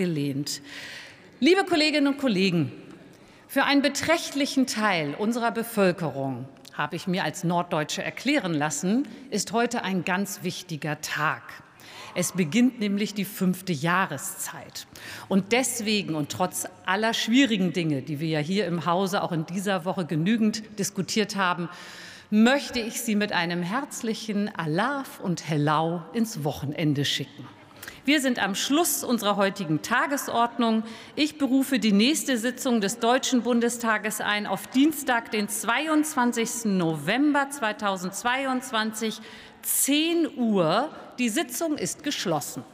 abgelehnt. Liebe Kolleginnen und Kollegen, für einen beträchtlichen Teil unserer Bevölkerung, habe ich mir als Norddeutsche erklären lassen, ist heute ein ganz wichtiger Tag. Es beginnt nämlich die fünfte Jahreszeit. Und deswegen und trotz aller schwierigen Dinge, die wir ja hier im Hause auch in dieser Woche genügend diskutiert haben, möchte ich Sie mit einem herzlichen Alaf und Hellau ins Wochenende schicken. Wir sind am Schluss unserer heutigen Tagesordnung. Ich berufe die nächste Sitzung des Deutschen Bundestages ein auf Dienstag, den 22. November 2022, 10 Uhr. Die Sitzung ist geschlossen.